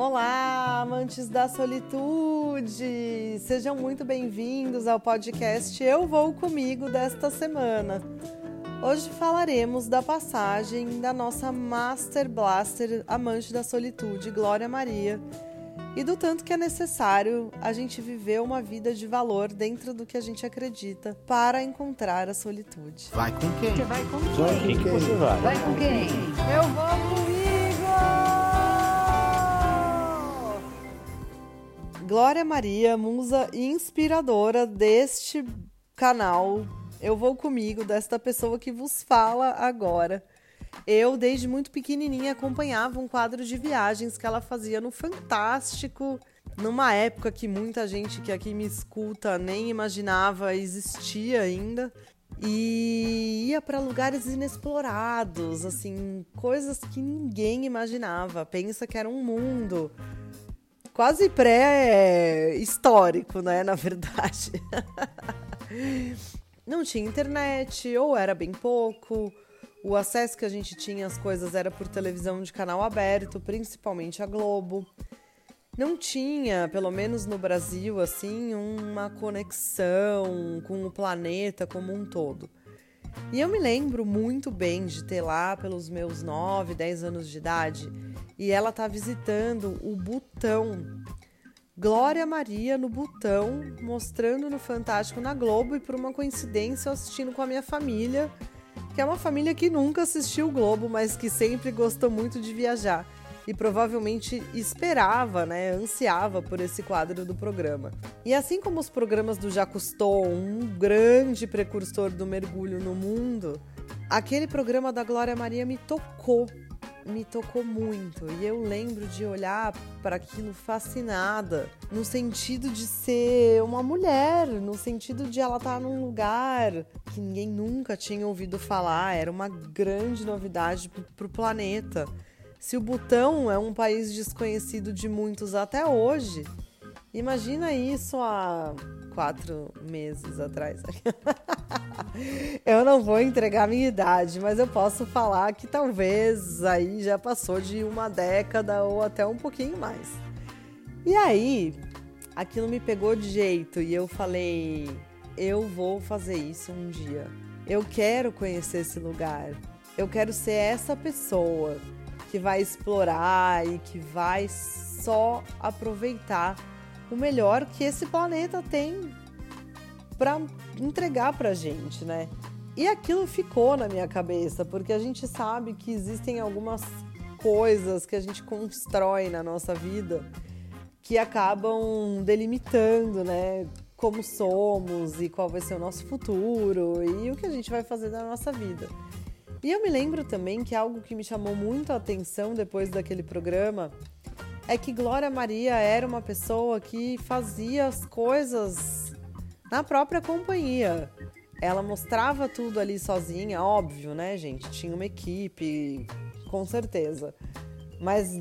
Olá, amantes da solitude! Sejam muito bem-vindos ao podcast Eu Vou Comigo desta semana. Hoje falaremos da passagem da nossa Master Blaster Amante da Solitude, Glória Maria, e do tanto que é necessário a gente viver uma vida de valor dentro do que a gente acredita para encontrar a solitude. Vai com quem? Você vai com quem? Vai com quem? Você vai? Vai com quem? Eu vou Glória Maria, musa inspiradora deste canal. Eu vou comigo, desta pessoa que vos fala agora. Eu, desde muito pequenininha, acompanhava um quadro de viagens que ela fazia no Fantástico, numa época que muita gente que aqui me escuta nem imaginava existia ainda. E ia para lugares inexplorados, assim, coisas que ninguém imaginava. Pensa que era um mundo quase pré-histórico, né? Na verdade. Não tinha internet, ou era bem pouco. O acesso que a gente tinha às coisas era por televisão de canal aberto, principalmente a Globo. Não tinha, pelo menos no Brasil, assim, uma conexão com o planeta como um todo. E eu me lembro muito bem de ter lá pelos meus 9, 10 anos de idade e ela tá visitando o Butão. Glória Maria no Butão, mostrando no Fantástico na Globo e por uma coincidência eu assistindo com a minha família, que é uma família que nunca assistiu o Globo, mas que sempre gostou muito de viajar e provavelmente esperava, né, ansiava por esse quadro do programa. E assim como os programas do Jacques Cousteau, um grande precursor do mergulho no mundo, aquele programa da Glória Maria me tocou, me tocou muito. E eu lembro de olhar para aquilo fascinada, no sentido de ser uma mulher, no sentido de ela estar num lugar que ninguém nunca tinha ouvido falar, era uma grande novidade para o planeta. Se o Butão é um país desconhecido de muitos até hoje, imagina isso há quatro meses atrás. eu não vou entregar minha idade, mas eu posso falar que talvez aí já passou de uma década ou até um pouquinho mais. E aí, aquilo me pegou de jeito e eu falei: eu vou fazer isso um dia. Eu quero conhecer esse lugar. Eu quero ser essa pessoa que vai explorar e que vai só aproveitar o melhor que esse planeta tem para entregar para gente, né? E aquilo ficou na minha cabeça, porque a gente sabe que existem algumas coisas que a gente constrói na nossa vida que acabam delimitando, né? Como somos e qual vai ser o nosso futuro e o que a gente vai fazer da nossa vida. E eu me lembro também que algo que me chamou muito a atenção depois daquele programa é que Glória Maria era uma pessoa que fazia as coisas na própria companhia. Ela mostrava tudo ali sozinha, óbvio, né, gente? Tinha uma equipe, com certeza. Mas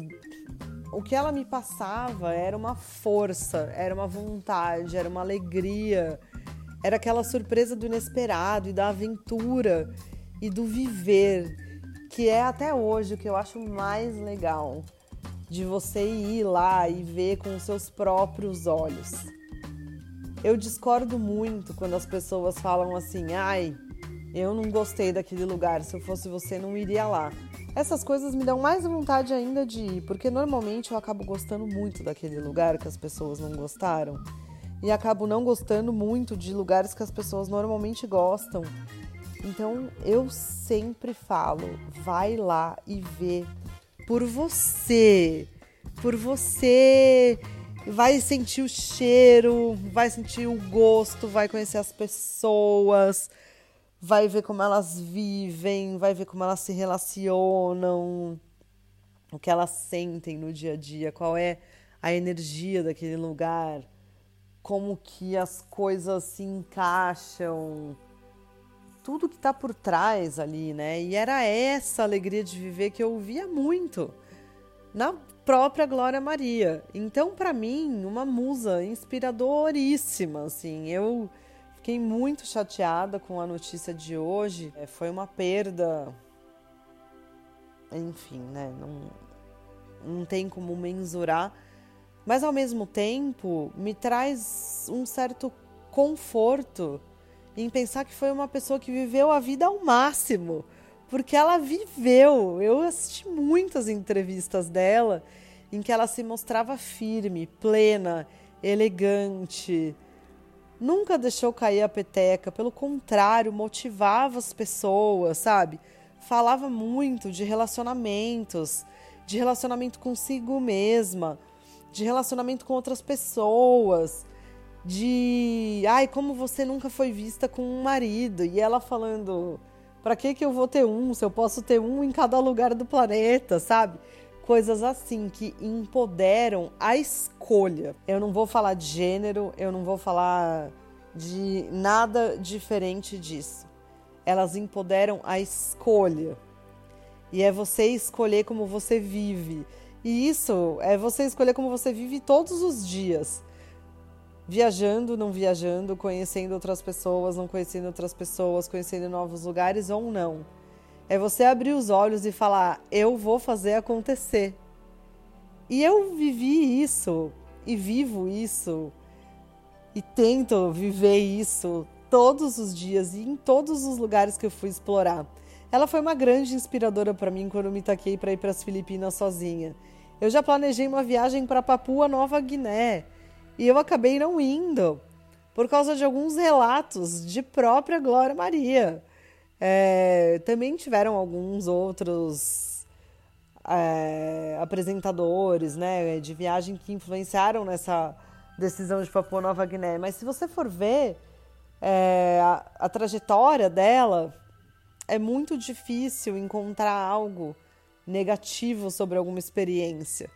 o que ela me passava era uma força, era uma vontade, era uma alegria, era aquela surpresa do inesperado e da aventura e do viver, que é até hoje o que eu acho mais legal de você ir lá e ver com os seus próprios olhos. Eu discordo muito quando as pessoas falam assim: "Ai, eu não gostei daquele lugar, se eu fosse você não iria lá". Essas coisas me dão mais vontade ainda de ir, porque normalmente eu acabo gostando muito daquele lugar que as pessoas não gostaram e acabo não gostando muito de lugares que as pessoas normalmente gostam. Então eu sempre falo, vai lá e vê por você, por você. Vai sentir o cheiro, vai sentir o gosto, vai conhecer as pessoas, vai ver como elas vivem, vai ver como elas se relacionam, o que elas sentem no dia a dia, qual é a energia daquele lugar, como que as coisas se encaixam tudo que está por trás ali, né? E era essa alegria de viver que eu via muito na própria Glória Maria. Então, para mim, uma musa inspiradoríssima, assim. Eu fiquei muito chateada com a notícia de hoje. É, foi uma perda. Enfim, né? Não, não tem como mensurar, mas ao mesmo tempo me traz um certo conforto em pensar que foi uma pessoa que viveu a vida ao máximo, porque ela viveu. Eu assisti muitas entrevistas dela em que ela se mostrava firme, plena, elegante. Nunca deixou cair a peteca, pelo contrário, motivava as pessoas, sabe? Falava muito de relacionamentos, de relacionamento consigo mesma, de relacionamento com outras pessoas, de ai, como você nunca foi vista com um marido. E ela falando, para que que eu vou ter um, se eu posso ter um em cada lugar do planeta, sabe? Coisas assim que empoderam a escolha. Eu não vou falar de gênero, eu não vou falar de nada diferente disso. Elas empoderam a escolha. E é você escolher como você vive. E isso é você escolher como você vive todos os dias. Viajando, não viajando, conhecendo outras pessoas, não conhecendo outras pessoas, conhecendo novos lugares ou não. É você abrir os olhos e falar: eu vou fazer acontecer. E eu vivi isso e vivo isso e tento viver isso todos os dias e em todos os lugares que eu fui explorar. Ela foi uma grande inspiradora para mim quando me taquei para ir para as Filipinas sozinha. Eu já planejei uma viagem para Papua Nova Guiné e eu acabei não indo por causa de alguns relatos de própria Glória Maria. É, também tiveram alguns outros é, apresentadores né, de viagem que influenciaram nessa decisão de Papua Nova Guiné. Mas se você for ver é, a, a trajetória dela, é muito difícil encontrar algo negativo sobre alguma experiência.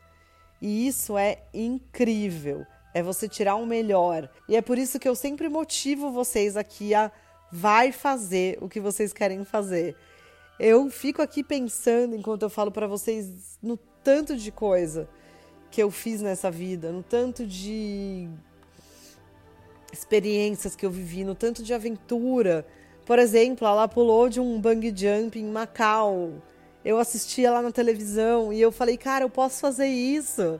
E isso é incrível. É você tirar o melhor. E é por isso que eu sempre motivo vocês aqui a vai fazer o que vocês querem fazer. Eu fico aqui pensando enquanto eu falo para vocês no tanto de coisa que eu fiz nessa vida, no tanto de experiências que eu vivi, no tanto de aventura por exemplo, ela pulou de um bungee jump em Macau. Eu assistia lá na televisão e eu falei, cara, eu posso fazer isso.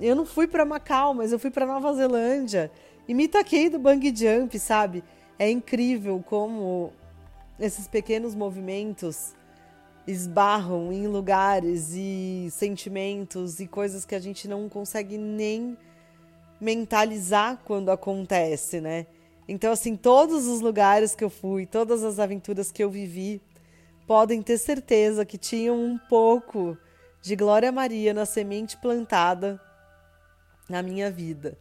Eu não fui para Macau, mas eu fui para Nova Zelândia e me taquei do bungee jump, sabe? É incrível como esses pequenos movimentos esbarram em lugares e sentimentos e coisas que a gente não consegue nem mentalizar quando acontece, né? Então, assim, todos os lugares que eu fui, todas as aventuras que eu vivi, podem ter certeza que tinham um pouco de Glória Maria na semente plantada na minha vida.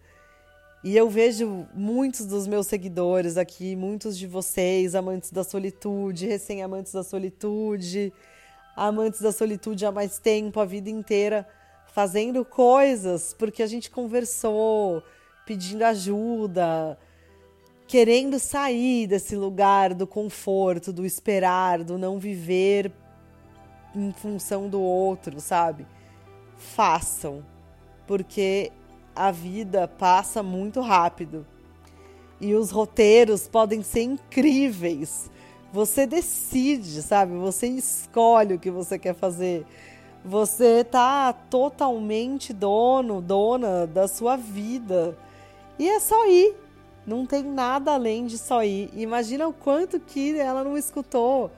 E eu vejo muitos dos meus seguidores aqui, muitos de vocês, amantes da solitude, recém-amantes da solitude, amantes da solitude há mais tempo, a vida inteira, fazendo coisas porque a gente conversou, pedindo ajuda, querendo sair desse lugar do conforto, do esperar, do não viver em função do outro, sabe? Façam, porque a vida passa muito rápido e os roteiros podem ser incríveis. Você decide, sabe? Você escolhe o que você quer fazer. Você tá totalmente dono, dona da sua vida. E é só ir não tem nada além de só ir. Imagina o quanto que ela não escutou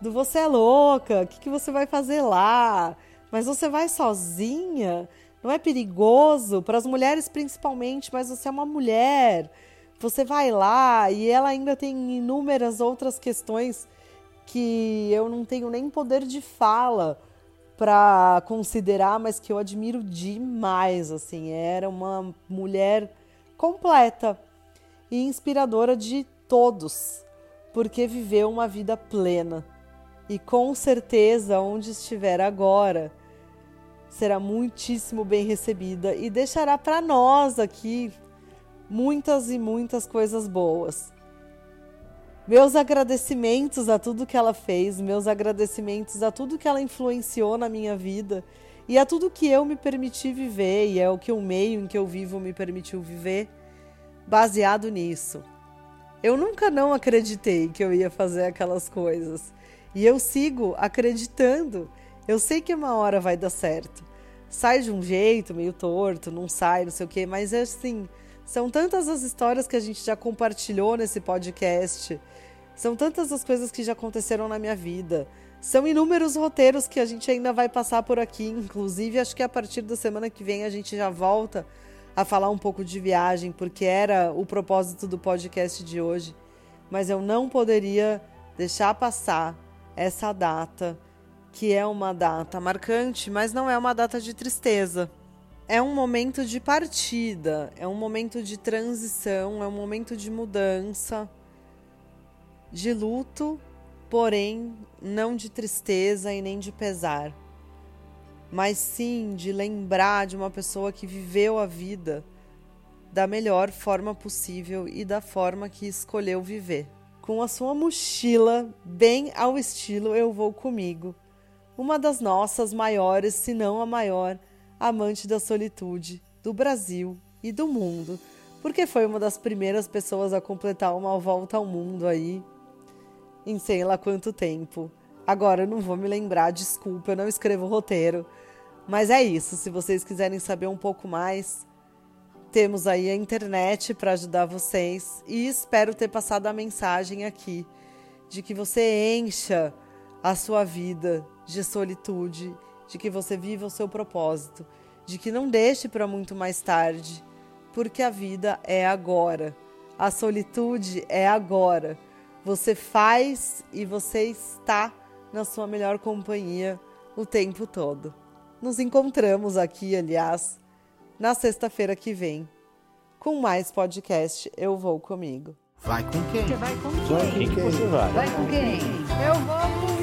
do você é louca, o que, que você vai fazer lá? Mas você vai sozinha? Não é perigoso? Para as mulheres principalmente, mas você é uma mulher. Você vai lá e ela ainda tem inúmeras outras questões que eu não tenho nem poder de fala para considerar, mas que eu admiro demais, assim, era uma mulher completa e inspiradora de todos, porque viveu uma vida plena. E com certeza, onde estiver agora, será muitíssimo bem recebida e deixará para nós aqui muitas e muitas coisas boas. Meus agradecimentos a tudo que ela fez, meus agradecimentos a tudo que ela influenciou na minha vida e a tudo que eu me permiti viver, e é o que o meio em que eu vivo me permitiu viver baseado nisso. Eu nunca não acreditei que eu ia fazer aquelas coisas. E eu sigo acreditando. Eu sei que uma hora vai dar certo. sai de um jeito meio torto, não sai, não sei o quê, mas é assim, são tantas as histórias que a gente já compartilhou nesse podcast, são tantas as coisas que já aconteceram na minha vida. São inúmeros roteiros que a gente ainda vai passar por aqui, inclusive acho que a partir da semana que vem a gente já volta a falar um pouco de viagem, porque era o propósito do podcast de hoje. Mas eu não poderia deixar passar essa data, que é uma data marcante, mas não é uma data de tristeza. É um momento de partida, é um momento de transição, é um momento de mudança, de luto, porém não de tristeza e nem de pesar mas sim de lembrar de uma pessoa que viveu a vida da melhor forma possível e da forma que escolheu viver. Com a sua mochila bem ao estilo Eu Vou Comigo, uma das nossas maiores, se não a maior, amante da solitude do Brasil e do mundo, porque foi uma das primeiras pessoas a completar uma volta ao mundo aí em sei lá quanto tempo. Agora eu não vou me lembrar, desculpa, eu não escrevo roteiro. Mas é isso, se vocês quiserem saber um pouco mais, temos aí a internet para ajudar vocês e espero ter passado a mensagem aqui de que você encha a sua vida de solitude, de que você viva o seu propósito, de que não deixe para muito mais tarde, porque a vida é agora. A solitude é agora. Você faz e você está na sua melhor companhia o tempo todo. Nos encontramos aqui, aliás, na sexta-feira que vem, com mais podcast Eu Vou Comigo. Vai com quem? Você vai com quem? Vai com quem? Você vai? Vai com quem? Eu vou com